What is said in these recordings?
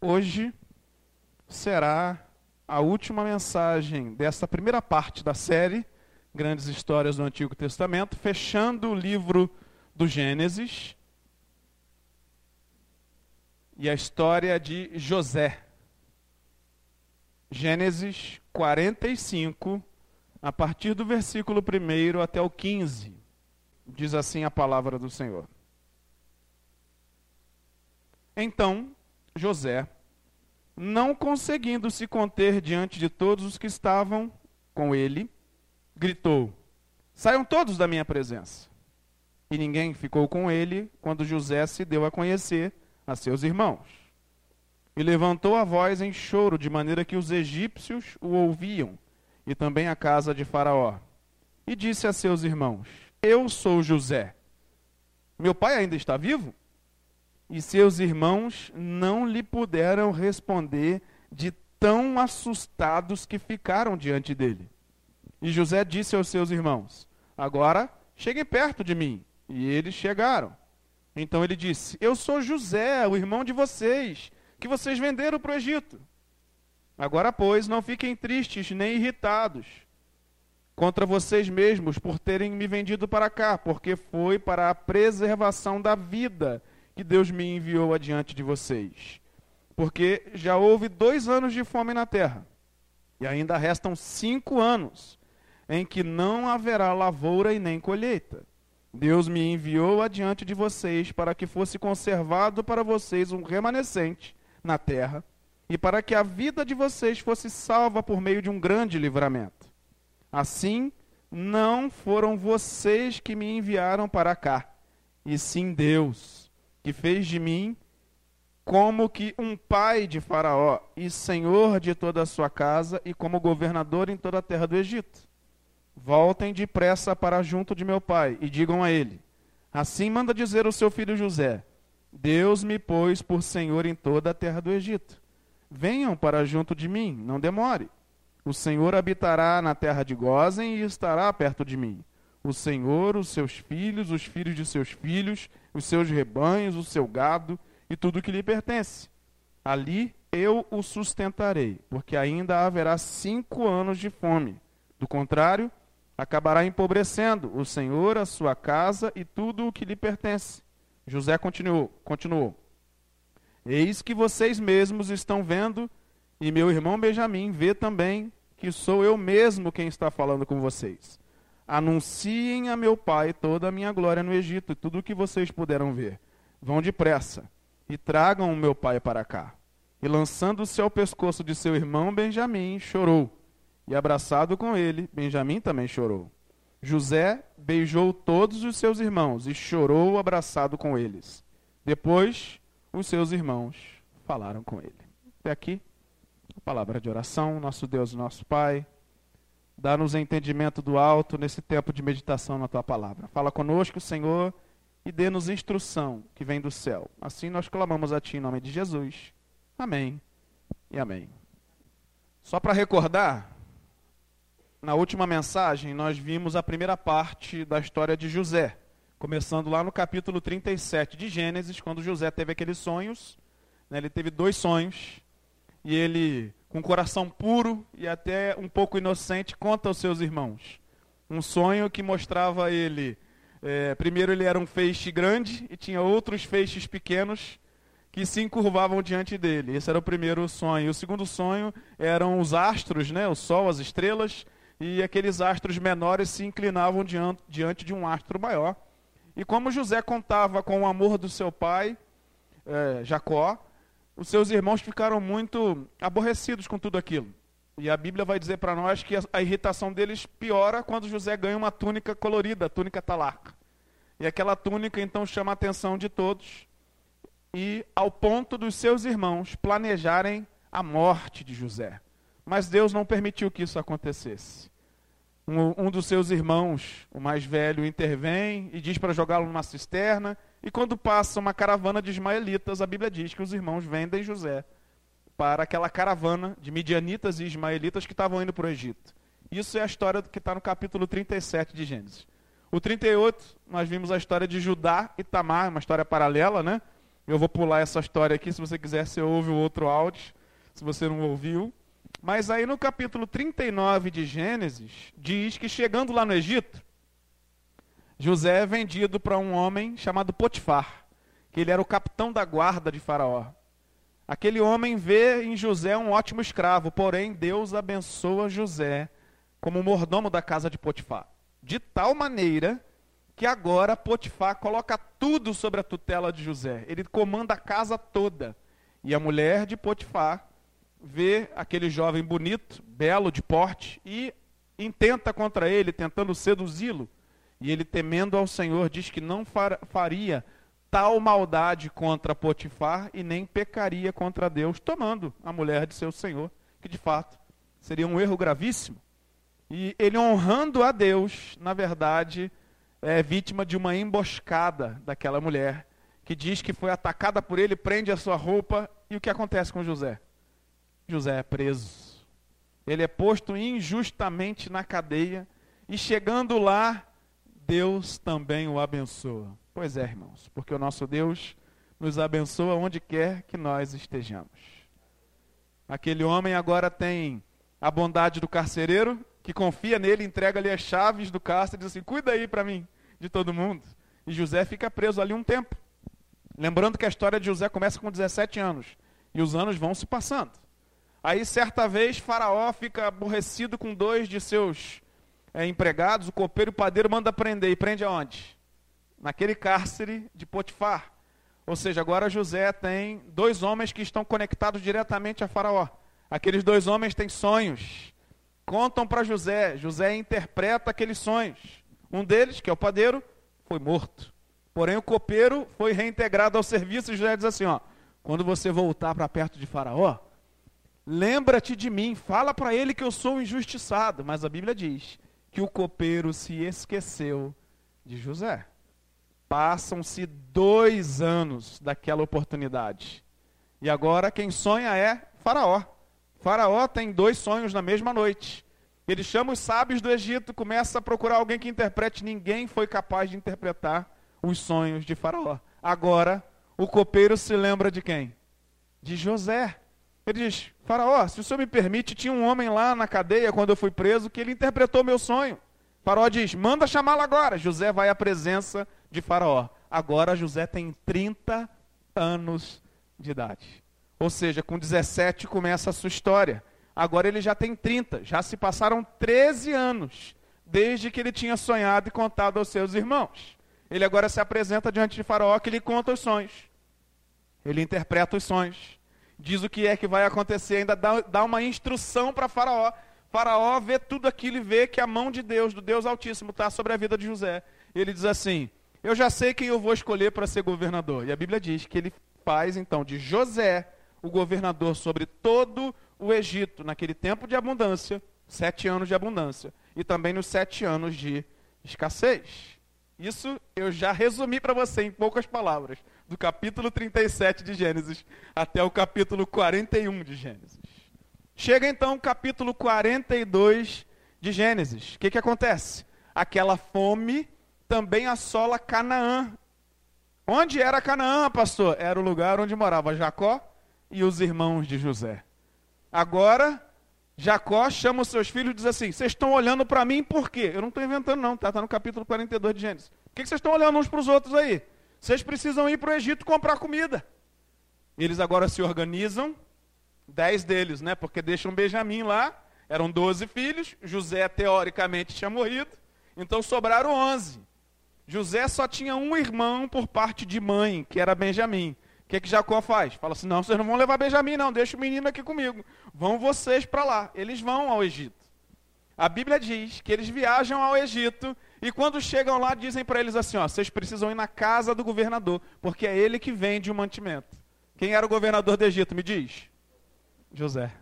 Hoje será a última mensagem dessa primeira parte da série Grandes Histórias do Antigo Testamento, fechando o livro do Gênesis e a história de José. Gênesis 45, a partir do versículo 1 até o 15. Diz assim a palavra do Senhor. Então, José, não conseguindo se conter diante de todos os que estavam com ele, gritou: Saiam todos da minha presença. E ninguém ficou com ele quando José se deu a conhecer a seus irmãos. E levantou a voz em choro, de maneira que os egípcios o ouviam, e também a casa de Faraó. E disse a seus irmãos: Eu sou José. Meu pai ainda está vivo? E seus irmãos não lhe puderam responder de tão assustados que ficaram diante dele. E José disse aos seus irmãos: Agora cheguem perto de mim. E eles chegaram. Então ele disse: Eu sou José, o irmão de vocês, que vocês venderam para o Egito. Agora, pois, não fiquem tristes nem irritados contra vocês mesmos por terem me vendido para cá, porque foi para a preservação da vida que Deus me enviou adiante de vocês. Porque já houve dois anos de fome na terra, e ainda restam cinco anos em que não haverá lavoura e nem colheita. Deus me enviou adiante de vocês para que fosse conservado para vocês um remanescente na terra e para que a vida de vocês fosse salva por meio de um grande livramento. Assim, não foram vocês que me enviaram para cá, e sim Deus que fez de mim como que um pai de Faraó e senhor de toda a sua casa e como governador em toda a terra do Egito. Voltem depressa para junto de meu pai e digam a ele: Assim manda dizer o seu filho José: Deus me pôs por senhor em toda a terra do Egito. Venham para junto de mim, não demore. O Senhor habitará na terra de Gozen e estará perto de mim o Senhor, os seus filhos, os filhos de seus filhos, os seus rebanhos, o seu gado e tudo que lhe pertence. Ali eu o sustentarei, porque ainda haverá cinco anos de fome. Do contrário, acabará empobrecendo o Senhor, a sua casa e tudo o que lhe pertence. José continuou, continuou. Eis que vocês mesmos estão vendo, e meu irmão Benjamim vê também que sou eu mesmo quem está falando com vocês. Anunciem a meu pai toda a minha glória no Egito, e tudo o que vocês puderam ver. Vão depressa e tragam o meu pai para cá. E lançando-se ao pescoço de seu irmão Benjamim, chorou. E abraçado com ele, Benjamim também chorou. José beijou todos os seus irmãos e chorou abraçado com eles. Depois, os seus irmãos falaram com ele. Até aqui, a palavra de oração, nosso Deus, nosso Pai. Dá-nos entendimento do alto nesse tempo de meditação na tua palavra. Fala conosco, Senhor, e dê-nos instrução que vem do céu. Assim nós clamamos a Ti em nome de Jesus. Amém e amém. Só para recordar, na última mensagem nós vimos a primeira parte da história de José, começando lá no capítulo 37 de Gênesis, quando José teve aqueles sonhos. Né, ele teve dois sonhos e ele com coração puro e até um pouco inocente, conta aos seus irmãos. Um sonho que mostrava ele. É, primeiro, ele era um feixe grande e tinha outros feixes pequenos que se encurvavam diante dele. Esse era o primeiro sonho. O segundo sonho eram os astros, né, o sol, as estrelas, e aqueles astros menores se inclinavam diante, diante de um astro maior. E como José contava com o amor do seu pai, é, Jacó, os seus irmãos ficaram muito aborrecidos com tudo aquilo. E a Bíblia vai dizer para nós que a, irritação deles piora quando José ganha uma túnica colorida, a túnica talarca. E aquela túnica então chama a atenção de todos, e ao ponto dos seus irmãos planejarem a morte de José. Mas Deus não permitiu que isso acontecesse. Um, um dos seus irmãos, o mais velho, intervém e diz para jogá-lo numa cisterna e quando passa uma caravana de ismaelitas, a Bíblia diz que os irmãos vendem José para aquela caravana de midianitas e ismaelitas que estavam indo para o Egito. Isso é a história que está no capítulo 37 de Gênesis. O 38, nós vimos a história de Judá e Tamar, uma história paralela, né? Eu vou pular essa história aqui, se você quiser, você ouve o outro áudio, se você não ouviu. Mas aí no capítulo 39 de Gênesis, diz que chegando lá no Egito, José é vendido para um homem chamado Potifar, que ele era o capitão da guarda de Faraó. Aquele homem vê em José um ótimo escravo, porém Deus abençoa José como mordomo da casa de Potifar. De tal maneira que agora Potifar coloca tudo sobre a tutela de José. Ele comanda a casa toda. E a mulher de Potifar vê aquele jovem bonito, belo de porte, e intenta contra ele, tentando seduzi-lo. E ele, temendo ao Senhor, diz que não faria tal maldade contra Potifar e nem pecaria contra Deus, tomando a mulher de seu senhor, que de fato seria um erro gravíssimo. E ele honrando a Deus, na verdade, é vítima de uma emboscada daquela mulher, que diz que foi atacada por ele, prende a sua roupa, e o que acontece com José? José é preso. Ele é posto injustamente na cadeia, e chegando lá, Deus também o abençoa. Pois é, irmãos, porque o nosso Deus nos abençoa onde quer que nós estejamos. Aquele homem agora tem a bondade do carcereiro, que confia nele, entrega-lhe as chaves do cárcere diz assim: cuida aí para mim de todo mundo. E José fica preso ali um tempo. Lembrando que a história de José começa com 17 anos e os anos vão se passando. Aí, certa vez, Faraó fica aborrecido com dois de seus é, empregados, o copeiro e o padeiro manda prender. E prende aonde? naquele cárcere de Potifar. Ou seja, agora José tem dois homens que estão conectados diretamente a Faraó. Aqueles dois homens têm sonhos. Contam para José. José interpreta aqueles sonhos. Um deles, que é o padeiro, foi morto. Porém, o copeiro foi reintegrado ao serviço e José diz assim: ó, quando você voltar para perto de Faraó, lembra-te de mim, fala para ele que eu sou injustiçado. Mas a Bíblia diz que o copeiro se esqueceu de José. Passam-se dois anos daquela oportunidade. E agora quem sonha é Faraó. Faraó tem dois sonhos na mesma noite. Ele chama os sábios do Egito, começa a procurar alguém que interprete. Ninguém foi capaz de interpretar os sonhos de Faraó. Agora, o copeiro se lembra de quem? De José. Ele diz: Faraó, se o senhor me permite, tinha um homem lá na cadeia quando eu fui preso que ele interpretou meu sonho. Faraó diz: manda chamá-lo agora. José vai à presença de Faraó. Agora José tem 30 anos de idade. Ou seja, com 17 começa a sua história. Agora ele já tem 30. Já se passaram 13 anos desde que ele tinha sonhado e contado aos seus irmãos. Ele agora se apresenta diante de Faraó que lhe conta os sonhos. Ele interpreta os sonhos. Diz o que é que vai acontecer, ainda dá, dá uma instrução para Faraó. Faraó vê tudo aquilo e vê que a mão de Deus, do Deus Altíssimo, está sobre a vida de José. Ele diz assim: eu já sei quem eu vou escolher para ser governador. E a Bíblia diz que ele faz então de José o governador sobre todo o Egito, naquele tempo de abundância, sete anos de abundância, e também nos sete anos de escassez. Isso eu já resumi para você em poucas palavras, do capítulo 37 de Gênesis até o capítulo 41 de Gênesis. Chega então o capítulo 42 de Gênesis. O que, que acontece? Aquela fome também assola Canaã. Onde era Canaã, pastor? Era o lugar onde morava Jacó e os irmãos de José. Agora, Jacó chama os seus filhos e diz assim: Vocês estão olhando para mim por quê? Eu não estou inventando, não, está tá no capítulo 42 de Gênesis. Por que vocês estão olhando uns para os outros aí? Vocês precisam ir para o Egito comprar comida. Eles agora se organizam, dez deles, né? Porque deixam Benjamim lá, eram doze filhos, José teoricamente tinha morrido, então sobraram onze. José só tinha um irmão por parte de mãe, que era Benjamim. O que, que Jacó faz? Fala assim: não, vocês não vão levar Benjamim, não, deixa o menino aqui comigo. Vão vocês para lá. Eles vão ao Egito. A Bíblia diz que eles viajam ao Egito e quando chegam lá dizem para eles assim: ó, vocês precisam ir na casa do governador, porque é ele que vende o mantimento. Quem era o governador do Egito? Me diz. José.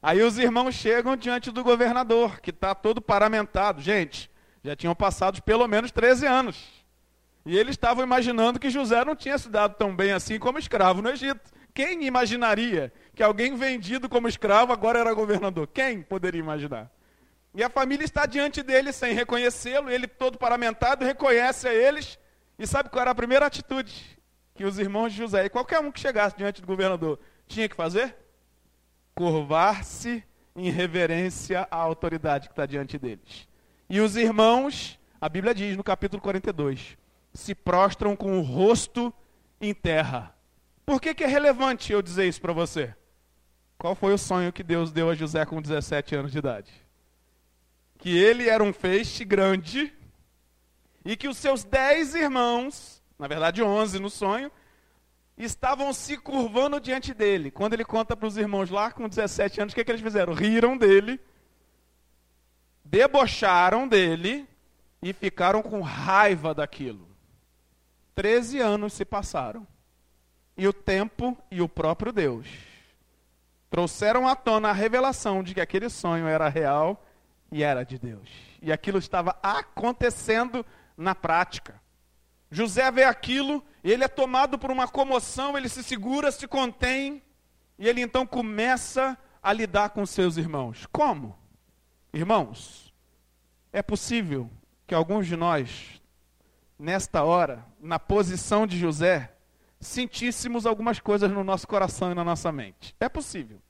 Aí os irmãos chegam diante do governador, que está todo paramentado. Gente, já tinham passado pelo menos 13 anos. E eles estavam imaginando que José não tinha se dado tão bem assim como escravo no Egito. Quem imaginaria que alguém vendido como escravo agora era governador? Quem poderia imaginar? E a família está diante dele sem reconhecê-lo, ele todo paramentado reconhece a eles. E sabe qual era a primeira atitude que os irmãos de José, e qualquer um que chegasse diante do governador, tinha que fazer? Curvar-se em reverência à autoridade que está diante deles. E os irmãos, a Bíblia diz no capítulo 42, se prostram com o rosto em terra. Por que, que é relevante eu dizer isso para você? Qual foi o sonho que Deus deu a José com 17 anos de idade? Que ele era um feixe grande e que os seus dez irmãos, na verdade onze no sonho, estavam se curvando diante dele. Quando ele conta para os irmãos lá com 17 anos, o que, que eles fizeram? Riram dele, debocharam dele e ficaram com raiva daquilo. Treze anos se passaram. E o tempo e o próprio Deus trouxeram à tona a revelação de que aquele sonho era real e era de Deus. E aquilo estava acontecendo na prática. José vê aquilo, ele é tomado por uma comoção, ele se segura, se contém, e ele então começa a lidar com seus irmãos. Como? Irmãos, é possível que alguns de nós, nesta hora, na posição de José, sentíssemos algumas coisas no nosso coração e na nossa mente. É possível.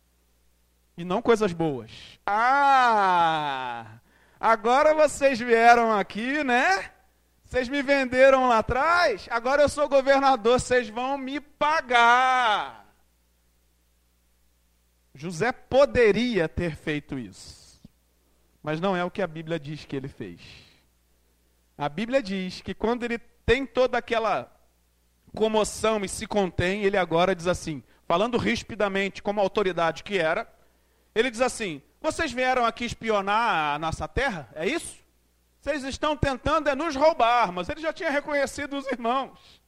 E não coisas boas. Ah! Agora vocês vieram aqui, né? Vocês me venderam lá atrás, agora eu sou governador, vocês vão me pagar. José poderia ter feito isso, mas não é o que a Bíblia diz que ele fez. A Bíblia diz que quando ele tem toda aquela comoção e se contém, ele agora diz assim, falando rispidamente como autoridade que era, ele diz assim: Vocês vieram aqui espionar a nossa terra? É isso? Vocês estão tentando é nos roubar, mas ele já tinha reconhecido os irmãos.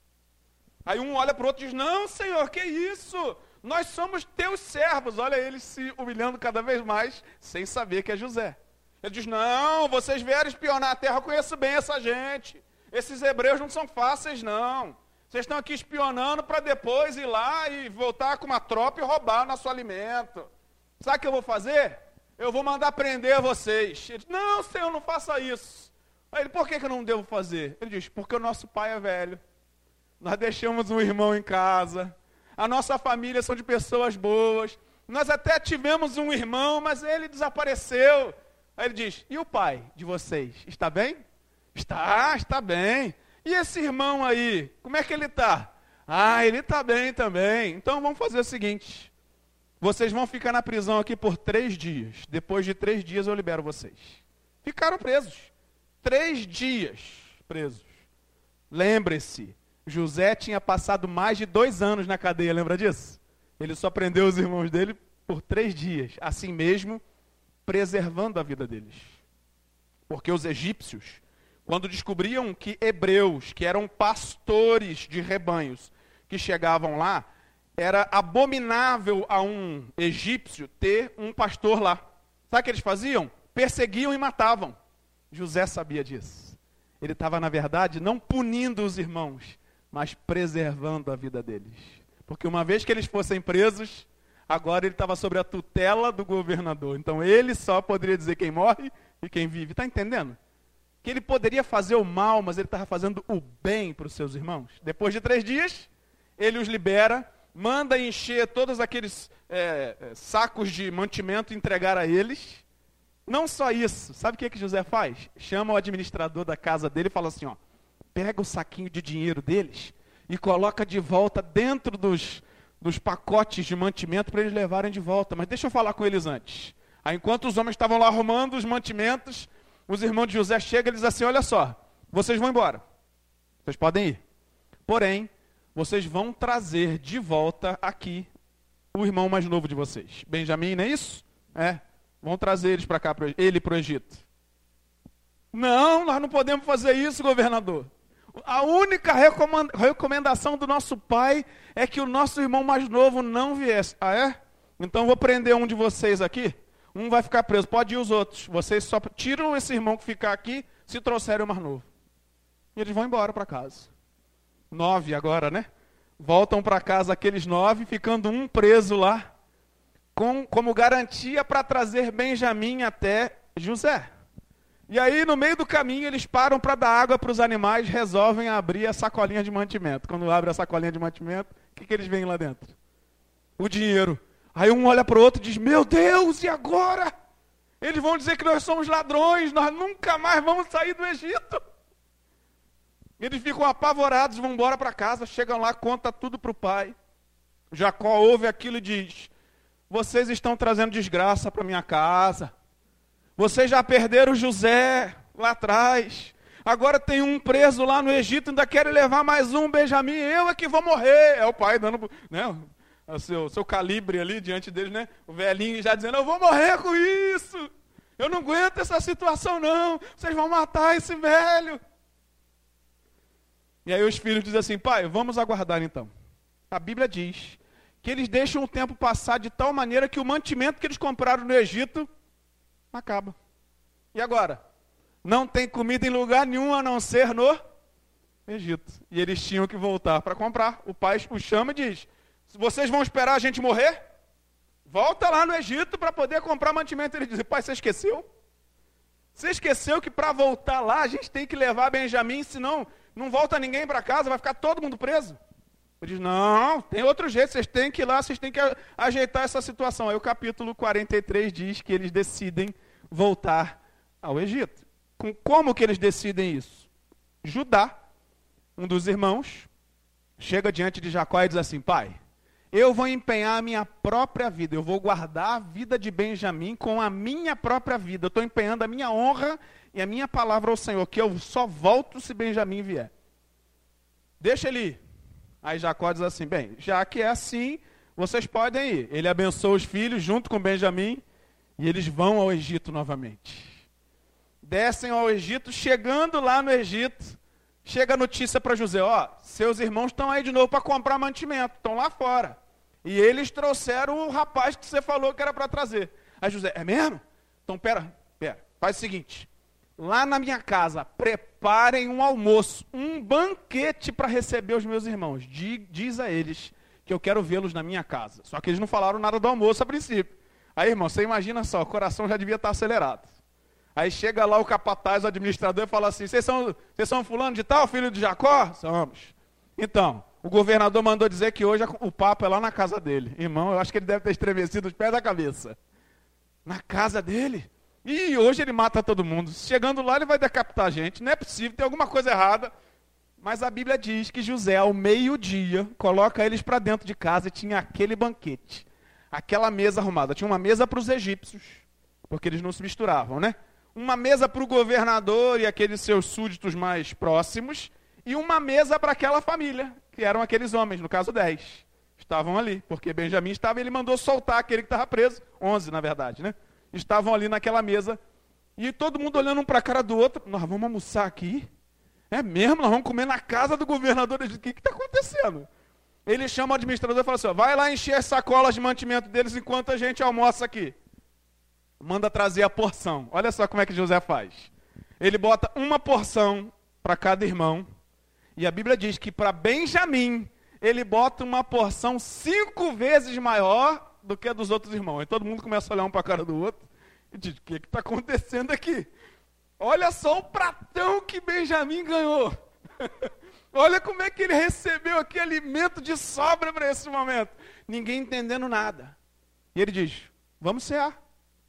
Aí um olha para o outro e diz: Não, Senhor, que isso? Nós somos teus servos. Olha ele se humilhando cada vez mais, sem saber que é José. Ele diz: Não, vocês vieram espionar a terra, eu conheço bem essa gente. Esses hebreus não são fáceis, não. Vocês estão aqui espionando para depois ir lá e voltar com uma tropa e roubar nosso alimento. Sabe o que eu vou fazer? Eu vou mandar prender vocês. Ele diz, não, Senhor, não faça isso. Aí ele, por que, que eu não devo fazer? Ele diz, porque o nosso pai é velho. Nós deixamos um irmão em casa. A nossa família são de pessoas boas. Nós até tivemos um irmão, mas ele desapareceu. Aí ele diz: E o pai de vocês? Está bem? Está, está bem. E esse irmão aí, como é que ele está? Ah, ele está bem também. Então vamos fazer o seguinte: vocês vão ficar na prisão aqui por três dias. Depois de três dias eu libero vocês. Ficaram presos. Três dias presos. Lembre-se, José tinha passado mais de dois anos na cadeia, lembra disso? Ele só prendeu os irmãos dele por três dias. Assim mesmo, preservando a vida deles. Porque os egípcios quando descobriam que hebreus, que eram pastores de rebanhos, que chegavam lá, era abominável a um egípcio ter um pastor lá. Sabe o que eles faziam? Perseguiam e matavam. José sabia disso. Ele estava, na verdade, não punindo os irmãos, mas preservando a vida deles. Porque uma vez que eles fossem presos, agora ele estava sobre a tutela do governador. Então ele só poderia dizer quem morre e quem vive. Está entendendo? que ele poderia fazer o mal, mas ele estava fazendo o bem para os seus irmãos. Depois de três dias, ele os libera, manda encher todos aqueles é, é, sacos de mantimento e entregar a eles. Não só isso, sabe o que, que José faz? Chama o administrador da casa dele e fala assim: ó, pega o saquinho de dinheiro deles e coloca de volta dentro dos, dos pacotes de mantimento para eles levarem de volta. Mas deixa eu falar com eles antes. Aí, enquanto os homens estavam lá arrumando os mantimentos, os irmãos de José chegam e dizem assim: Olha só, vocês vão embora. Vocês podem ir. Porém, vocês vão trazer de volta aqui o irmão mais novo de vocês. Benjamim, não é isso? É. Vão trazer eles para cá, ele para o Egito. Não, nós não podemos fazer isso, governador. A única recomendação do nosso pai é que o nosso irmão mais novo não viesse. Ah, é? Então vou prender um de vocês aqui um vai ficar preso, pode ir os outros. Vocês só tiram esse irmão que ficar aqui se trouxerem o mais novo. E eles vão embora para casa. Nove agora, né? Voltam para casa aqueles nove, ficando um preso lá, com, como garantia para trazer Benjamim até José. E aí, no meio do caminho, eles param para dar água para os animais, resolvem abrir a sacolinha de mantimento. Quando abre a sacolinha de mantimento, o que, que eles veem lá dentro? O dinheiro. Aí um olha para o outro e diz: Meu Deus, e agora? Eles vão dizer que nós somos ladrões, nós nunca mais vamos sair do Egito. Eles ficam apavorados, vão embora para casa, chegam lá, conta tudo para o pai. Jacó ouve aquilo e diz: Vocês estão trazendo desgraça para minha casa. Vocês já perderam José lá atrás. Agora tem um preso lá no Egito, ainda querem levar mais um Benjamim. Eu é que vou morrer. É o pai dando né, o seu, seu calibre ali diante dele, né? O velhinho já dizendo: Eu vou morrer com isso. Eu não aguento essa situação, não. Vocês vão matar esse velho. E aí os filhos dizem assim: Pai, vamos aguardar então. A Bíblia diz que eles deixam o tempo passar de tal maneira que o mantimento que eles compraram no Egito acaba. E agora? Não tem comida em lugar nenhum a não ser no Egito. E eles tinham que voltar para comprar. O pai os chama e diz: Vocês vão esperar a gente morrer? Volta lá no Egito para poder comprar mantimento. Ele diz: Pai, você esqueceu? Você esqueceu que para voltar lá a gente tem que levar Benjamim, senão não volta ninguém para casa, vai ficar todo mundo preso. Ele diz: Não, tem outro jeito, vocês têm que ir lá, vocês têm que ajeitar essa situação. Aí o capítulo 43 diz que eles decidem voltar ao Egito. Como que eles decidem isso? Judá, um dos irmãos, chega diante de Jacó e diz assim: Pai, eu vou empenhar a minha própria vida, eu vou guardar a vida de Benjamim com a minha própria vida. Eu estou empenhando a minha honra e a minha palavra ao Senhor, que eu só volto se Benjamim vier. Deixa ele ir. Aí Jacó diz assim: bem, já que é assim, vocês podem ir. Ele abençoa os filhos junto com Benjamim e eles vão ao Egito novamente. Descem ao Egito, chegando lá no Egito, chega a notícia para José: ó, seus irmãos estão aí de novo para comprar mantimento, estão lá fora. E eles trouxeram o rapaz que você falou que era para trazer. Aí José: é mesmo? Então pera, pera, faz o seguinte: lá na minha casa, preparem um almoço, um banquete para receber os meus irmãos. Diz a eles que eu quero vê-los na minha casa. Só que eles não falaram nada do almoço a princípio. Aí, irmão, você imagina só, o coração já devia estar acelerado. Aí chega lá o capataz, o administrador, e fala assim: Vocês são, vocês são fulano de tal, filho de Jacó? Somos. Então, o governador mandou dizer que hoje o papo é lá na casa dele. Irmão, eu acho que ele deve ter estremecido os pés da cabeça. Na casa dele? E hoje ele mata todo mundo. Chegando lá, ele vai decapitar a gente. Não é possível, tem alguma coisa errada. Mas a Bíblia diz que José, ao meio-dia, coloca eles para dentro de casa e tinha aquele banquete. Aquela mesa arrumada. Tinha uma mesa para os egípcios, porque eles não se misturavam, né? Uma mesa para o governador e aqueles seus súditos mais próximos. E uma mesa para aquela família, que eram aqueles homens, no caso 10. Estavam ali, porque Benjamim estava e ele mandou soltar aquele que estava preso. 11, na verdade, né? Estavam ali naquela mesa. E todo mundo olhando um para a cara do outro. Nós vamos almoçar aqui? É mesmo? Nós vamos comer na casa do governador. O que está acontecendo? Ele chama o administrador e fala assim: ó, vai lá encher as sacolas de mantimento deles enquanto a gente almoça aqui. Manda trazer a porção. Olha só como é que José faz. Ele bota uma porção para cada irmão. E a Bíblia diz que para Benjamim, ele bota uma porção cinco vezes maior do que a dos outros irmãos. Aí todo mundo começa a olhar um para a cara do outro e diz: o que está acontecendo aqui? Olha só o pratão que Benjamim ganhou. Olha como é que ele recebeu aqui alimento de sobra para esse momento. Ninguém entendendo nada. E ele diz: Vamos cear.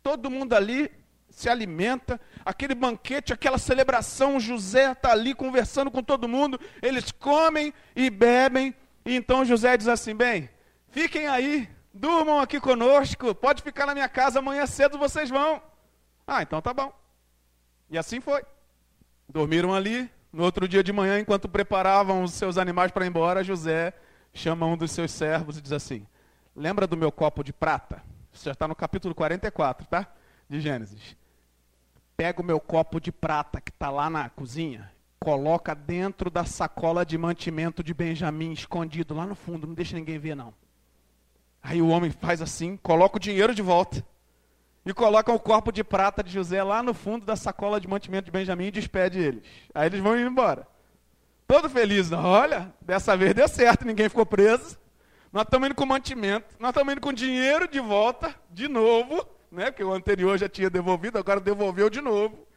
Todo mundo ali se alimenta. Aquele banquete, aquela celebração. José está ali conversando com todo mundo. Eles comem e bebem. E então José diz assim: Bem, fiquem aí Durmam aqui conosco, pode ficar na minha casa, amanhã cedo vocês vão. Ah, então tá bom. E assim foi. Dormiram ali. No outro dia de manhã, enquanto preparavam os seus animais para ir embora, José chama um dos seus servos e diz assim: Lembra do meu copo de prata? Isso já está no capítulo 44, tá? De Gênesis. Pega o meu copo de prata que está lá na cozinha, coloca dentro da sacola de mantimento de Benjamim, escondido lá no fundo, não deixa ninguém ver não. Aí o homem faz assim, coloca o dinheiro de volta e coloca o corpo de prata de José lá no fundo da sacola de mantimento de Benjamim e despede eles. Aí eles vão indo embora. Todo feliz, olha, dessa vez deu certo, ninguém ficou preso. Nós estamos indo com mantimento, nós estamos indo com dinheiro de volta, de novo, né? Porque o anterior já tinha devolvido, agora devolveu de novo.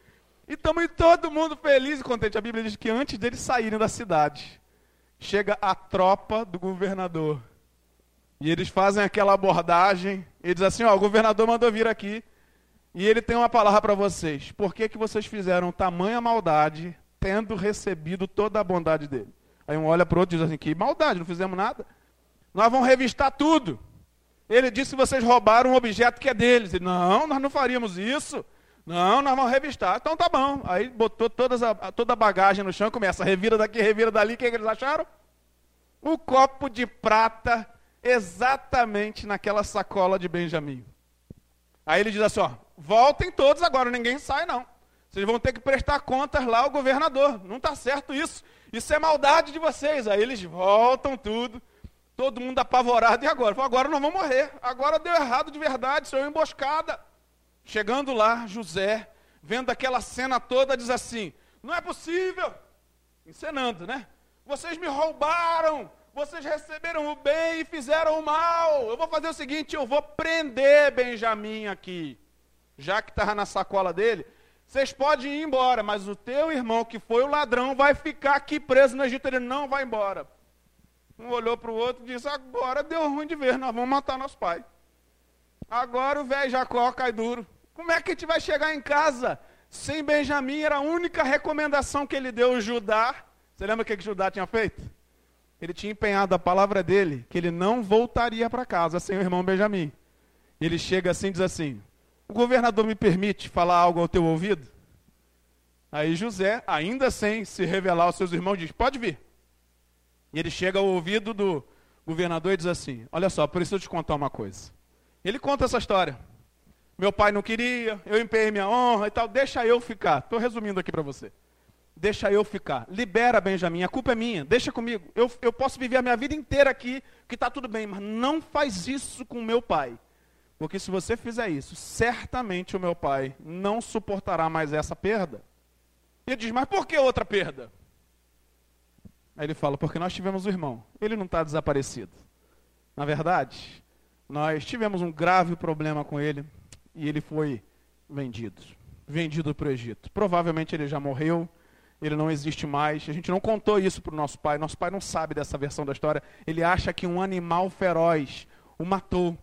E estamos todo mundo feliz e contente. A Bíblia diz que antes deles saírem da cidade, chega a tropa do governador. E eles fazem aquela abordagem. E diz assim: Ó, o governador mandou vir aqui. E ele tem uma palavra para vocês. Por que, que vocês fizeram tamanha maldade, tendo recebido toda a bondade dele? Aí um olha para o outro e diz assim: Que maldade, não fizemos nada. Nós vamos revistar tudo. Ele disse que vocês roubaram um objeto que é deles. Ele, não, nós não faríamos isso. Não, nós vamos revistar. Então tá bom. Aí botou todas a, toda a bagagem no chão, começa, revira daqui, revira dali. O que, é que eles acharam? O copo de prata exatamente naquela sacola de Benjamim. Aí ele diz assim: ó, voltem todos agora, ninguém sai não. Vocês vão ter que prestar contas lá ao governador. Não está certo isso. Isso é maldade de vocês. Aí eles voltam tudo. Todo mundo apavorado. E agora? Agora nós vamos morrer. Agora deu errado de verdade. Isso é uma emboscada. Chegando lá, José, vendo aquela cena toda, diz assim: Não é possível. Encenando, né? Vocês me roubaram. Vocês receberam fizeram o mal. Eu vou fazer o seguinte: eu vou prender Benjamim aqui. Já que estava na sacola dele, vocês podem ir embora, mas o teu irmão, que foi o ladrão, vai ficar aqui preso no Egito. Ele não vai embora. Um olhou para o outro e disse: Agora deu ruim de ver, nós vamos matar nosso pai. Agora o velho Jacó cai duro. Como é que a gente vai chegar em casa sem Benjamim? Era a única recomendação que ele deu Judá. Você lembra o que Judá tinha feito? Ele tinha empenhado a palavra dele que ele não voltaria para casa sem o irmão Benjamim. Ele chega assim e diz assim: O governador me permite falar algo ao teu ouvido? Aí José, ainda sem se revelar aos seus irmãos, diz: Pode vir. E ele chega ao ouvido do governador e diz assim: Olha só, preciso te contar uma coisa. Ele conta essa história. Meu pai não queria, eu empenhei minha honra e tal, deixa eu ficar. Estou resumindo aqui para você. Deixa eu ficar. Libera, Benjamin, a culpa é minha, deixa comigo. Eu, eu posso viver a minha vida inteira aqui, que está tudo bem, mas não faz isso com meu pai. Porque se você fizer isso, certamente o meu pai não suportará mais essa perda. E diz, mas por que outra perda? Aí ele fala, porque nós tivemos um irmão. Ele não está desaparecido. Na verdade, nós tivemos um grave problema com ele e ele foi vendido. Vendido para o Egito. Provavelmente ele já morreu, ele não existe mais. A gente não contou isso para o nosso pai. Nosso pai não sabe dessa versão da história. Ele acha que um animal feroz o matou.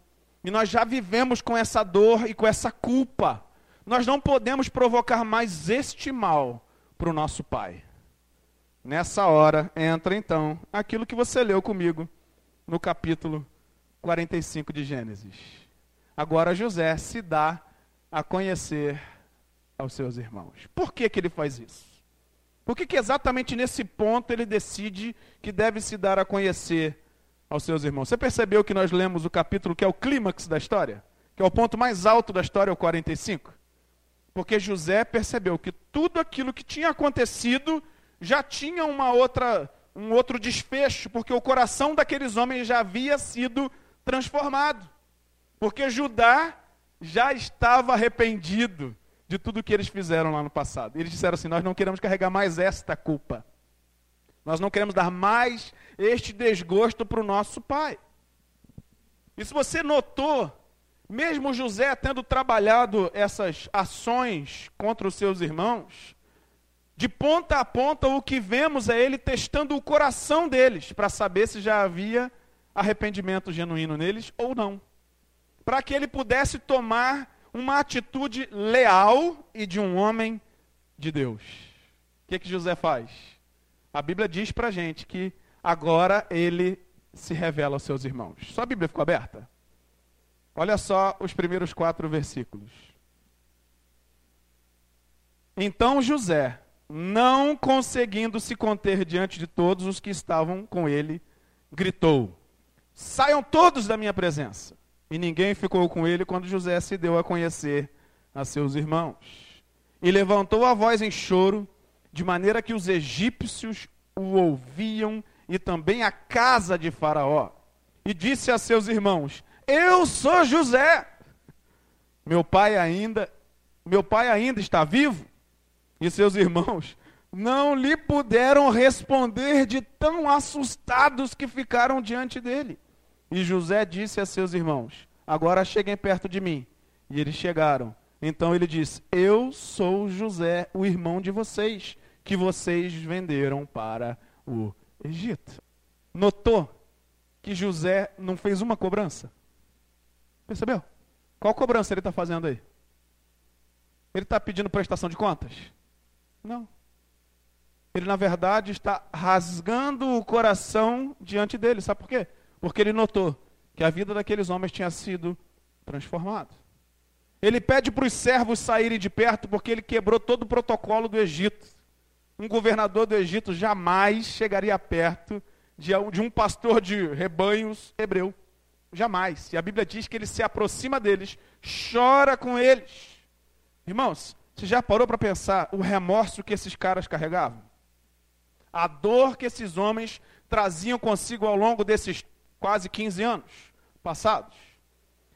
E nós já vivemos com essa dor e com essa culpa. Nós não podemos provocar mais este mal para o nosso pai. Nessa hora entra então aquilo que você leu comigo no capítulo 45 de Gênesis. Agora José se dá a conhecer aos seus irmãos. Por que, que ele faz isso? Por que, que exatamente nesse ponto ele decide que deve se dar a conhecer aos seus irmãos? Você percebeu que nós lemos o capítulo que é o clímax da história? Que é o ponto mais alto da história, o 45? Porque José percebeu que tudo aquilo que tinha acontecido já tinha uma outra, um outro desfecho, porque o coração daqueles homens já havia sido transformado. Porque Judá já estava arrependido de tudo que eles fizeram lá no passado. Eles disseram assim: Nós não queremos carregar mais esta culpa. Nós não queremos dar mais este desgosto para o nosso pai. E se você notou, mesmo José tendo trabalhado essas ações contra os seus irmãos, de ponta a ponta, o que vemos é ele testando o coração deles, para saber se já havia arrependimento genuíno neles ou não. Para que ele pudesse tomar uma atitude leal e de um homem de Deus. O que, que José faz? A Bíblia diz para gente que agora ele se revela aos seus irmãos. Só a Bíblia ficou aberta? Olha só os primeiros quatro versículos. Então José, não conseguindo se conter diante de todos os que estavam com ele, gritou: Saiam todos da minha presença. E ninguém ficou com ele quando José se deu a conhecer a seus irmãos. E levantou a voz em choro, de maneira que os egípcios o ouviam e também a casa de Faraó. E disse a seus irmãos: Eu sou José. Meu pai ainda, meu pai ainda está vivo? e seus irmãos não lhe puderam responder de tão assustados que ficaram diante dele. E José disse a seus irmãos: Agora cheguem perto de mim. E eles chegaram, Então ele diz: Eu sou José, o irmão de vocês, que vocês venderam para o Egito. Notou que José não fez uma cobrança? Percebeu? Qual cobrança ele está fazendo aí? Ele está pedindo prestação de contas? Não. Ele, na verdade, está rasgando o coração diante dele. Sabe por quê? Porque ele notou que a vida daqueles homens tinha sido transformada. Ele pede para os servos saírem de perto porque ele quebrou todo o protocolo do Egito. Um governador do Egito jamais chegaria perto de um pastor de rebanhos hebreu. Jamais. E a Bíblia diz que ele se aproxima deles, chora com eles. Irmãos, você já parou para pensar o remorso que esses caras carregavam? A dor que esses homens traziam consigo ao longo desses quase 15 anos passados?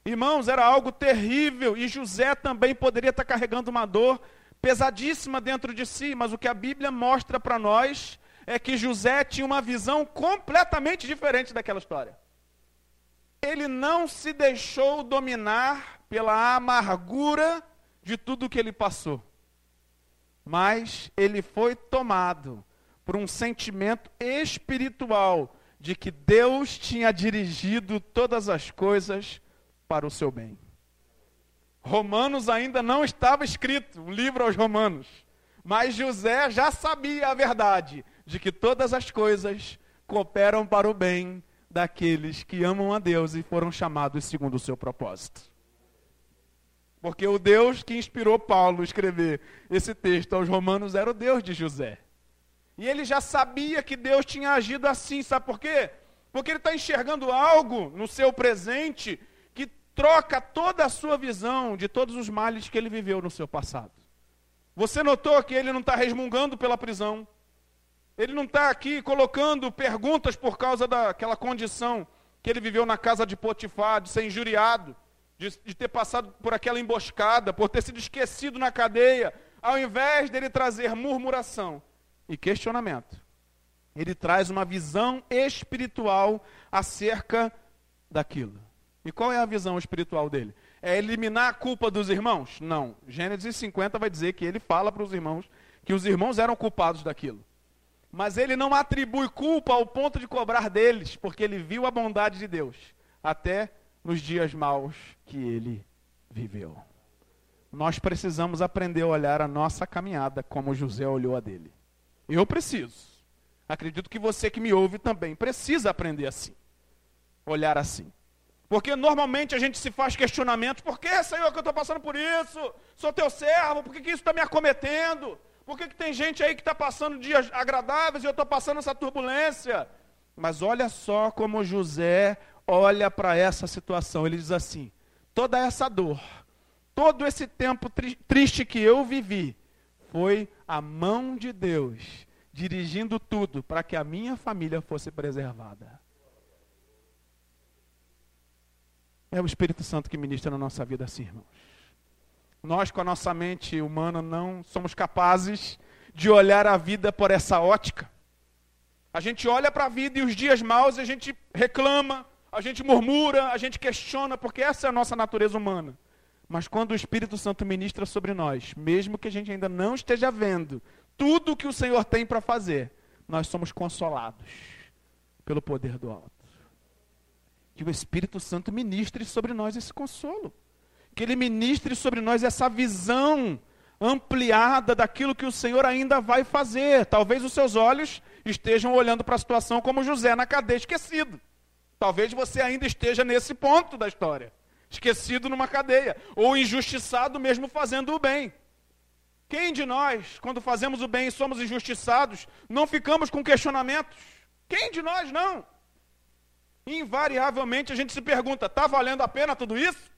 Irmãos, era algo terrível e José também poderia estar carregando uma dor pesadíssima dentro de si, mas o que a Bíblia mostra para nós é que José tinha uma visão completamente diferente daquela história. Ele não se deixou dominar pela amargura de tudo que ele passou, mas ele foi tomado por um sentimento espiritual de que Deus tinha dirigido todas as coisas para o seu bem. Romanos ainda não estava escrito, o livro aos Romanos. Mas José já sabia a verdade de que todas as coisas cooperam para o bem daqueles que amam a Deus e foram chamados segundo o seu propósito. Porque o Deus que inspirou Paulo a escrever esse texto aos Romanos era o Deus de José. E ele já sabia que Deus tinha agido assim, sabe por quê? Porque ele está enxergando algo no seu presente troca toda a sua visão de todos os males que ele viveu no seu passado. Você notou que ele não está resmungando pela prisão. Ele não está aqui colocando perguntas por causa daquela condição que ele viveu na casa de Potifar, de ser injuriado, de, de ter passado por aquela emboscada, por ter sido esquecido na cadeia. Ao invés dele trazer murmuração e questionamento, ele traz uma visão espiritual acerca daquilo. E qual é a visão espiritual dele? É eliminar a culpa dos irmãos? Não. Gênesis 50 vai dizer que ele fala para os irmãos que os irmãos eram culpados daquilo. Mas ele não atribui culpa ao ponto de cobrar deles, porque ele viu a bondade de Deus, até nos dias maus que ele viveu. Nós precisamos aprender a olhar a nossa caminhada como José olhou a dele. Eu preciso. Acredito que você que me ouve também precisa aprender assim. Olhar assim. Porque normalmente a gente se faz questionamentos: por que, Senhor, que eu estou passando por isso? Sou teu servo, por que, que isso está me acometendo? Por que, que tem gente aí que está passando dias agradáveis e eu estou passando essa turbulência? Mas olha só como José olha para essa situação. Ele diz assim: toda essa dor, todo esse tempo tri triste que eu vivi, foi a mão de Deus dirigindo tudo para que a minha família fosse preservada. É o Espírito Santo que ministra na nossa vida assim, irmãos. Nós, com a nossa mente humana, não somos capazes de olhar a vida por essa ótica. A gente olha para a vida e os dias maus a gente reclama, a gente murmura, a gente questiona, porque essa é a nossa natureza humana. Mas quando o Espírito Santo ministra sobre nós, mesmo que a gente ainda não esteja vendo tudo o que o Senhor tem para fazer, nós somos consolados pelo poder do alto que o Espírito Santo ministre sobre nós esse consolo. Que ele ministre sobre nós essa visão ampliada daquilo que o Senhor ainda vai fazer. Talvez os seus olhos estejam olhando para a situação como José na cadeia esquecido. Talvez você ainda esteja nesse ponto da história, esquecido numa cadeia, ou injustiçado mesmo fazendo o bem. Quem de nós, quando fazemos o bem e somos injustiçados, não ficamos com questionamentos? Quem de nós não? invariavelmente a gente se pergunta: está valendo a pena tudo isso?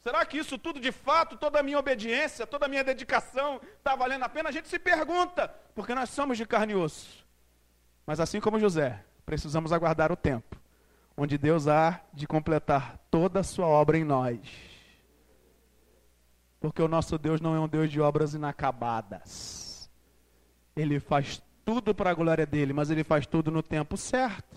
Será que isso tudo de fato, toda a minha obediência, toda a minha dedicação, está valendo a pena? A gente se pergunta, porque nós somos de carne e osso. Mas assim como José, precisamos aguardar o tempo, onde Deus há de completar toda a sua obra em nós. Porque o nosso Deus não é um Deus de obras inacabadas. Ele faz tudo para a glória dele, mas ele faz tudo no tempo certo.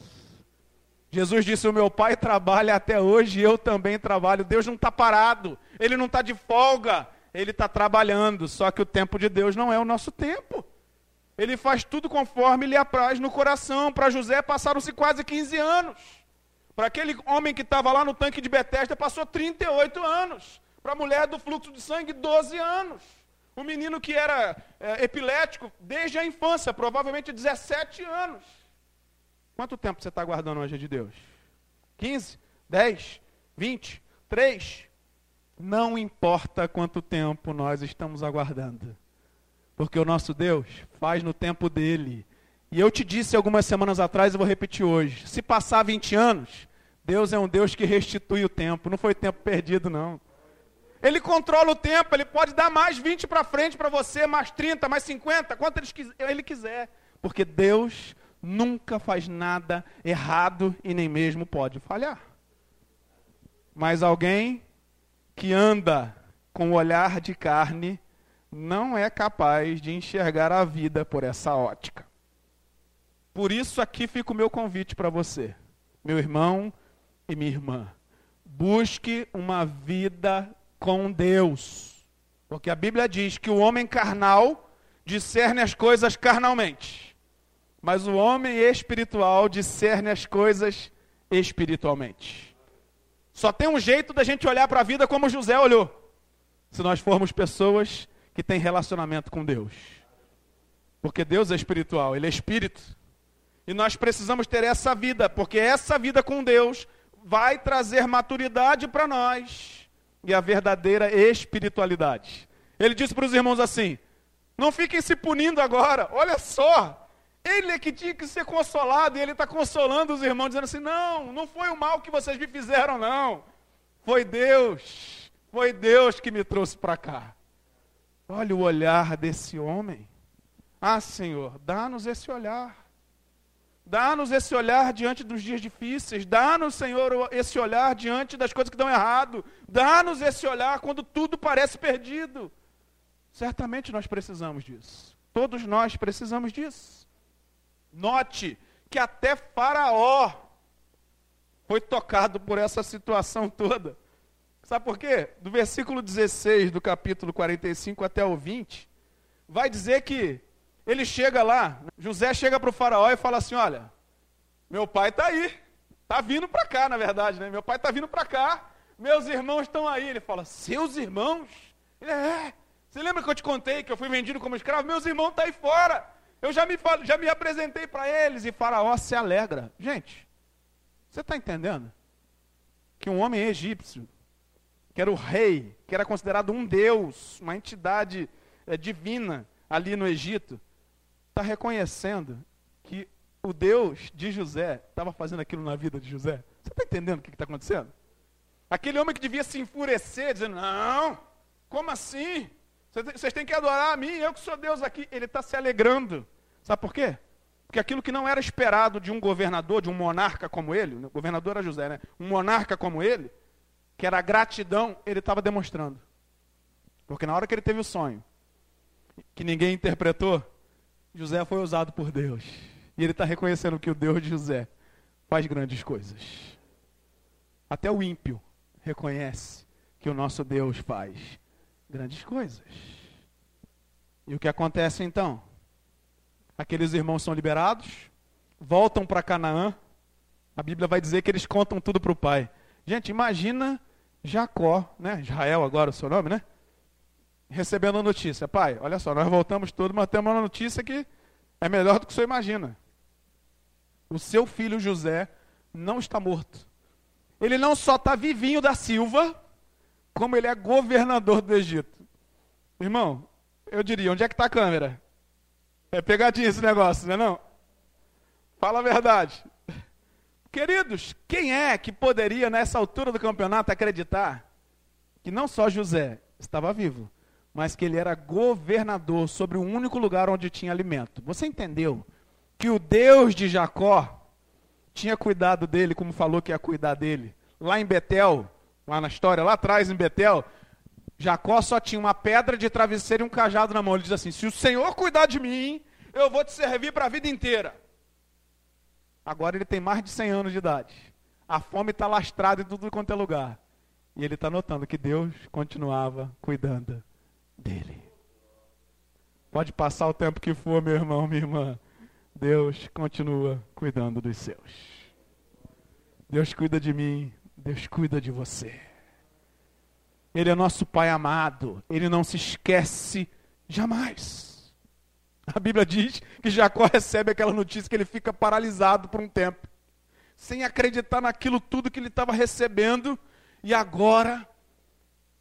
Jesus disse: O meu pai trabalha até hoje eu também trabalho. Deus não está parado, ele não está de folga, ele está trabalhando, só que o tempo de Deus não é o nosso tempo. Ele faz tudo conforme lhe apraz no coração. Para José passaram-se quase 15 anos. Para aquele homem que estava lá no tanque de Betesda, passou 38 anos. Para a mulher do fluxo de sangue, 12 anos. O menino que era é, epilético desde a infância, provavelmente 17 anos. Quanto tempo você está aguardando hoje de Deus? 15? 10? 20? 3? Não importa quanto tempo nós estamos aguardando. Porque o nosso Deus faz no tempo dele. E eu te disse algumas semanas atrás, e vou repetir hoje. Se passar 20 anos, Deus é um Deus que restitui o tempo. Não foi tempo perdido, não. Ele controla o tempo, ele pode dar mais 20 para frente para você, mais 30, mais 50, quanto ele quiser. Porque Deus nunca faz nada errado e nem mesmo pode falhar. Mas alguém que anda com o olhar de carne não é capaz de enxergar a vida por essa ótica. Por isso aqui fica o meu convite para você, meu irmão e minha irmã. Busque uma vida com Deus. Porque a Bíblia diz que o homem carnal discerne as coisas carnalmente, mas o homem espiritual discerne as coisas espiritualmente. Só tem um jeito da gente olhar para a vida como José olhou. Se nós formos pessoas que têm relacionamento com Deus. Porque Deus é espiritual, Ele é espírito. E nós precisamos ter essa vida, porque essa vida com Deus vai trazer maturidade para nós e a verdadeira espiritualidade. Ele disse para os irmãos assim: não fiquem se punindo agora, olha só, ele é que tinha que ser consolado e ele está consolando os irmãos, dizendo assim: não, não foi o mal que vocês me fizeram, não, foi Deus, foi Deus que me trouxe para cá. Olha o olhar desse homem. Ah, Senhor, dá-nos esse olhar. Dá-nos esse olhar diante dos dias difíceis. Dá-nos, Senhor, esse olhar diante das coisas que dão errado. Dá-nos esse olhar quando tudo parece perdido. Certamente nós precisamos disso. Todos nós precisamos disso. Note que até Faraó foi tocado por essa situação toda. Sabe por quê? Do versículo 16 do capítulo 45 até o 20, vai dizer que ele chega lá, José chega para o faraó e fala assim: Olha, meu pai está aí, está vindo para cá, na verdade, né? Meu pai está vindo para cá, meus irmãos estão aí. Ele fala: Seus irmãos? Ele é. Você lembra que eu te contei que eu fui vendido como escravo? Meus irmãos estão tá aí fora. Eu já me, já me apresentei para eles e Faraó se alegra. Gente, você está entendendo? Que um homem egípcio, que era o rei, que era considerado um deus, uma entidade é, divina ali no Egito, está reconhecendo que o Deus de José estava fazendo aquilo na vida de José. Você está entendendo o que está acontecendo? Aquele homem que devia se enfurecer, dizendo: Não, como assim? Vocês têm que adorar a mim, eu que sou Deus aqui. Ele está se alegrando. Sabe por quê? Porque aquilo que não era esperado de um governador, de um monarca como ele, o governador era José, né? Um monarca como ele, que era gratidão, ele estava demonstrando. Porque na hora que ele teve o sonho, que ninguém interpretou, José foi usado por Deus. E ele está reconhecendo que o Deus de José faz grandes coisas. Até o ímpio reconhece que o nosso Deus faz grandes coisas. E o que acontece então? Aqueles irmãos são liberados, voltam para Canaã. A Bíblia vai dizer que eles contam tudo para o pai. Gente, imagina Jacó, né? Israel agora o seu nome, né? Recebendo a notícia: pai, olha só, nós voltamos todos, mas temos uma notícia que é melhor do que senhor imagina. O seu filho José não está morto. Ele não só está vivinho da Silva, como ele é governador do Egito. Irmão, eu diria, onde é que está a câmera? É pegadinha esse negócio, não é não? Fala a verdade. Queridos, quem é que poderia, nessa altura do campeonato, acreditar que não só José estava vivo, mas que ele era governador sobre o único lugar onde tinha alimento. Você entendeu que o Deus de Jacó tinha cuidado dele, como falou que ia cuidar dele? Lá em Betel, lá na história, lá atrás em Betel, Jacó só tinha uma pedra de travesseiro e um cajado na mão. Ele diz assim: Se o Senhor cuidar de mim, eu vou te servir para a vida inteira. Agora ele tem mais de 100 anos de idade. A fome está lastrada em tudo quanto é lugar. E ele está notando que Deus continuava cuidando dele. Pode passar o tempo que for, meu irmão, minha irmã. Deus continua cuidando dos seus. Deus cuida de mim, Deus cuida de você. Ele é nosso Pai amado, ele não se esquece jamais. A Bíblia diz que Jacó recebe aquela notícia que ele fica paralisado por um tempo, sem acreditar naquilo tudo que ele estava recebendo, e agora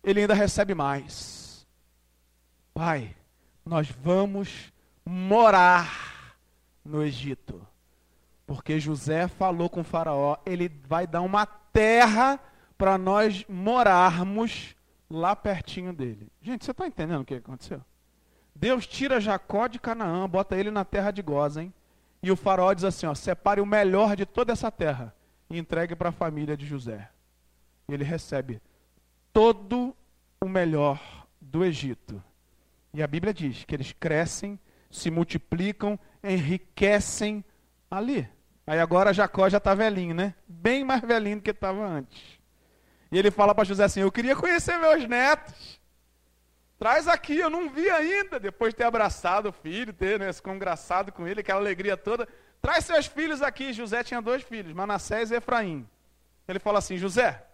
ele ainda recebe mais. Pai, nós vamos morar no Egito. Porque José falou com o Faraó, ele vai dar uma terra para nós morarmos lá pertinho dele. Gente, você está entendendo o que aconteceu? Deus tira Jacó de Canaã, bota ele na terra de Gozen, e o faraó diz assim: ó, separe o melhor de toda essa terra e entregue para a família de José. Ele recebe todo o melhor do Egito. E a Bíblia diz que eles crescem, se multiplicam, enriquecem ali. Aí agora Jacó já está velhinho, né? Bem mais velhinho do que estava antes. E ele fala para José assim: Eu queria conhecer meus netos. Traz aqui, eu não vi ainda. Depois de ter abraçado o filho, ter né, se congraçado com ele, aquela alegria toda. Traz seus filhos aqui. José tinha dois filhos, Manassés e Efraim. Ele fala assim: José,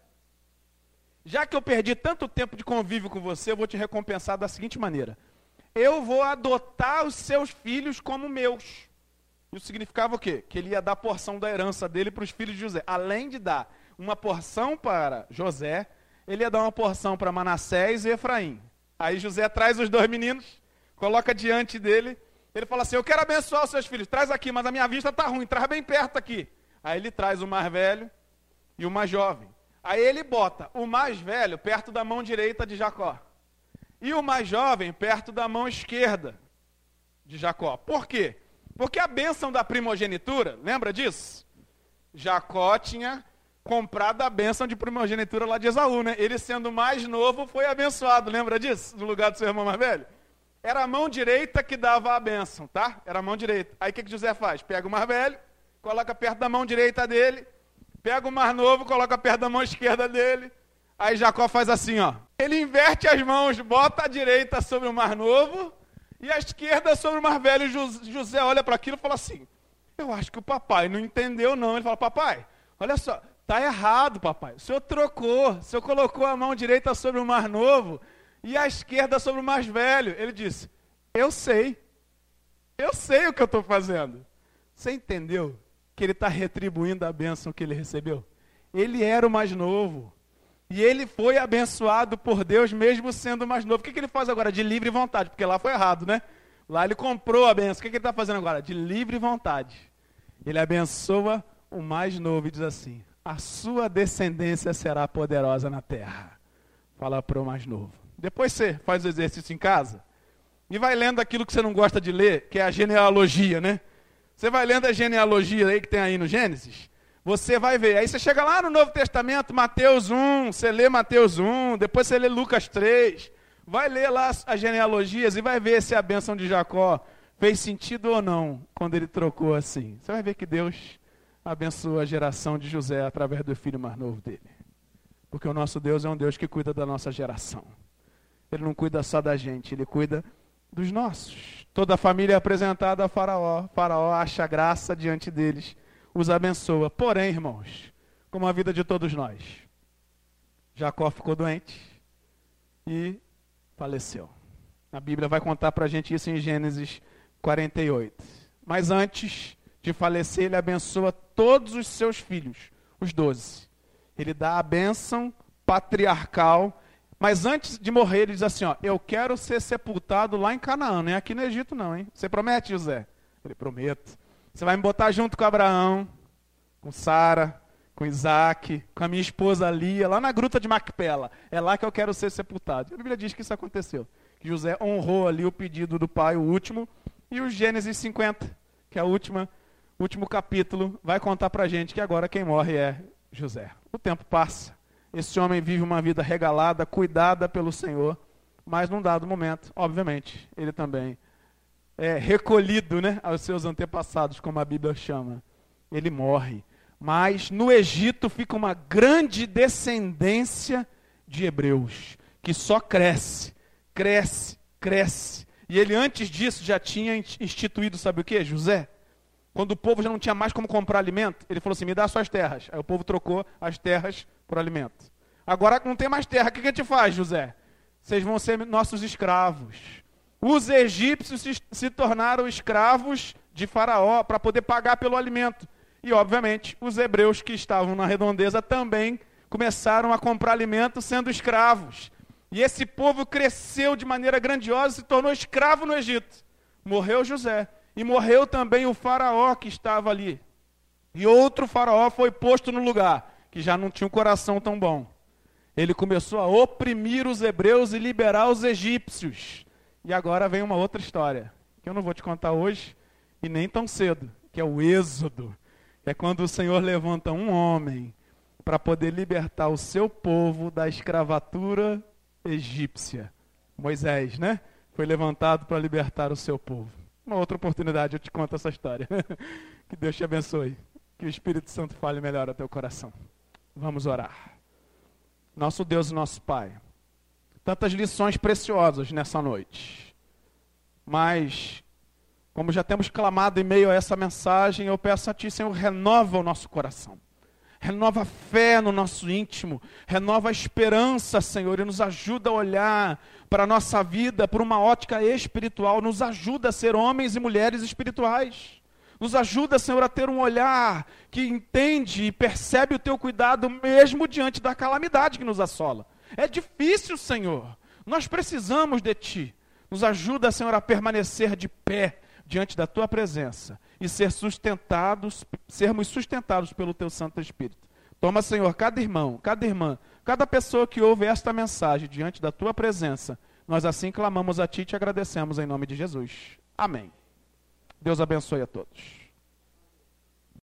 já que eu perdi tanto tempo de convívio com você, eu vou te recompensar da seguinte maneira: eu vou adotar os seus filhos como meus. Isso significava o quê? Que ele ia dar porção da herança dele para os filhos de José. Além de dar uma porção para José, ele ia dar uma porção para Manassés e Efraim. Aí José traz os dois meninos, coloca diante dele. Ele fala assim: Eu quero abençoar os seus filhos, traz aqui, mas a minha vista está ruim, traz bem perto aqui. Aí ele traz o mais velho e o mais jovem. Aí ele bota o mais velho perto da mão direita de Jacó. E o mais jovem perto da mão esquerda de Jacó. Por quê? Porque a bênção da primogenitura, lembra disso? Jacó tinha comprado a bênção de primogenitura lá de Esaú, né? Ele sendo mais novo foi abençoado, lembra disso? No lugar do seu irmão mais velho? Era a mão direita que dava a bênção, tá? Era a mão direita. Aí o que, que José faz? Pega o mais velho, coloca perto da mão direita dele, Pega o mais novo, coloca perto da mão esquerda dele. Aí Jacó faz assim, ó. Ele inverte as mãos, bota a direita sobre o mais novo e a esquerda sobre o mais velho. José olha para aquilo e fala assim: Eu acho que o papai não entendeu, não. Ele fala: Papai, olha só, tá errado, papai. O senhor trocou, o senhor colocou a mão direita sobre o mais novo e a esquerda sobre o mais velho. Ele disse: Eu sei, eu sei o que eu estou fazendo. Você entendeu? que ele está retribuindo a bênção que ele recebeu. Ele era o mais novo. E ele foi abençoado por Deus mesmo sendo mais novo. O que, que ele faz agora? De livre vontade, porque lá foi errado, né? Lá ele comprou a bênção. O que, que ele está fazendo agora? De livre vontade. Ele abençoa o mais novo e diz assim: A sua descendência será poderosa na terra. Fala para o mais novo. Depois você faz o exercício em casa e vai lendo aquilo que você não gosta de ler, que é a genealogia, né? Você vai lendo a genealogia aí que tem aí no Gênesis, você vai ver. Aí você chega lá no Novo Testamento, Mateus 1, você lê Mateus 1, depois você lê Lucas 3. Vai ler lá as genealogias e vai ver se a bênção de Jacó fez sentido ou não quando ele trocou assim. Você vai ver que Deus abençoa a geração de José através do filho mais novo dele. Porque o nosso Deus é um Deus que cuida da nossa geração. Ele não cuida só da gente, ele cuida dos nossos. Toda a família é apresentada a Faraó. Faraó acha graça diante deles, os abençoa. Porém, irmãos, como a vida de todos nós, Jacó ficou doente e faleceu. A Bíblia vai contar para a gente isso em Gênesis 48. Mas antes de falecer, ele abençoa todos os seus filhos, os doze. Ele dá a bênção patriarcal mas antes de morrer, ele diz assim: ó, Eu quero ser sepultado lá em Canaã, não é aqui no Egito, não, hein? Você promete, José? Ele prometo. Você vai me botar junto com Abraão, com Sara, com Isaac, com a minha esposa Lia, lá na gruta de Macpela. É lá que eu quero ser sepultado. A Bíblia diz que isso aconteceu. Que José honrou ali o pedido do pai, o último, e o Gênesis 50, que é o último, último capítulo, vai contar pra gente que agora quem morre é José. O tempo passa. Esse homem vive uma vida regalada, cuidada pelo Senhor, mas num dado momento, obviamente, ele também é recolhido né, aos seus antepassados, como a Bíblia chama. Ele morre. Mas no Egito fica uma grande descendência de hebreus, que só cresce, cresce, cresce. E ele antes disso já tinha instituído, sabe o que, José? Quando o povo já não tinha mais como comprar alimento, ele falou assim: me dá suas terras. Aí o povo trocou as terras por alimento. Agora não tem mais terra, o que a gente faz, José? Vocês vão ser nossos escravos. Os egípcios se, se tornaram escravos de Faraó para poder pagar pelo alimento. E, obviamente, os hebreus que estavam na redondeza também começaram a comprar alimento sendo escravos. E esse povo cresceu de maneira grandiosa e se tornou escravo no Egito. Morreu José. E morreu também o faraó que estava ali. E outro faraó foi posto no lugar, que já não tinha um coração tão bom. Ele começou a oprimir os hebreus e liberar os egípcios. E agora vem uma outra história, que eu não vou te contar hoje e nem tão cedo, que é o Êxodo. É quando o Senhor levanta um homem para poder libertar o seu povo da escravatura egípcia. Moisés, né? Foi levantado para libertar o seu povo. Uma outra oportunidade eu te conto essa história. que Deus te abençoe. Que o Espírito Santo fale melhor ao teu coração. Vamos orar. Nosso Deus nosso Pai. Tantas lições preciosas nessa noite. Mas, como já temos clamado em meio a essa mensagem, eu peço a Ti, Senhor, renova o nosso coração. Renova a fé no nosso íntimo, renova a esperança, Senhor, e nos ajuda a olhar para a nossa vida por uma ótica espiritual, nos ajuda a ser homens e mulheres espirituais. Nos ajuda, Senhor, a ter um olhar que entende e percebe o teu cuidado mesmo diante da calamidade que nos assola. É difícil, Senhor. Nós precisamos de ti. Nos ajuda, Senhor, a permanecer de pé diante da tua presença e ser sustentados, sermos sustentados pelo teu Santo Espírito. Toma, Senhor, cada irmão, cada irmã, cada pessoa que ouve esta mensagem diante da tua presença. Nós assim clamamos a ti e te agradecemos em nome de Jesus. Amém. Deus abençoe a todos.